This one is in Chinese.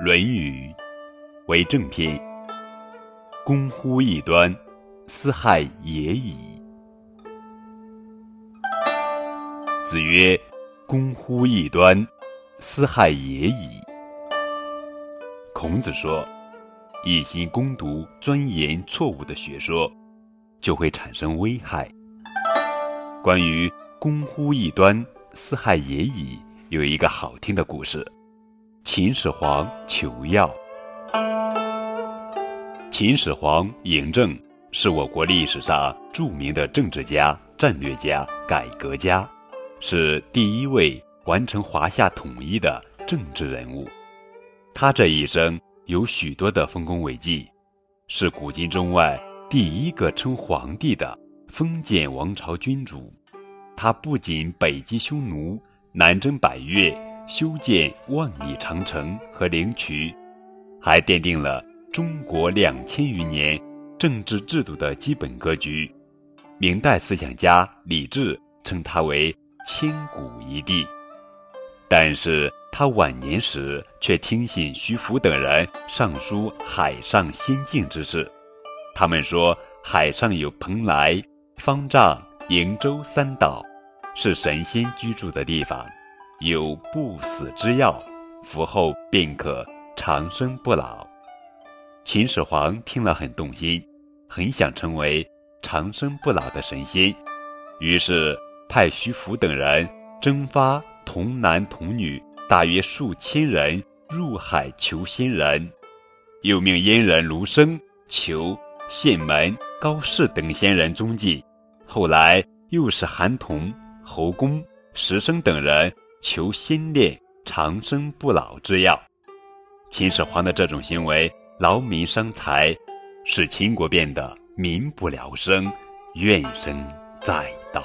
《论语》为正篇。公乎异端，斯害也已。子曰：“公乎异端，斯害也已。”孔子说：“一心攻读、钻研错误的学说，就会产生危害。”关于“公乎异端，斯害也已”，有一个好听的故事。秦始皇求药。秦始皇嬴政是我国历史上著名的政治家、战略家、改革家，是第一位完成华夏统一的政治人物。他这一生有许多的丰功伟绩，是古今中外第一个称皇帝的封建王朝君主。他不仅北击匈奴，南征百越。修建万里长城和灵渠，还奠定了中国两千余年政治制度的基本格局。明代思想家李治称他为千古一帝。但是他晚年时却听信徐福等人上书海上仙境之事，他们说海上有蓬莱、方丈、瀛洲三岛，是神仙居住的地方。有不死之药，服后便可长生不老。秦始皇听了很动心，很想成为长生不老的神仙，于是派徐福等人征发童男童女大约数千人入海求仙人，又命阉人卢生求县门、高士等仙人踪迹。后来又是韩童、侯公、石生等人。求先炼长生不老之药，秦始皇的这种行为劳民伤财，使秦国变得民不聊生，怨声载道。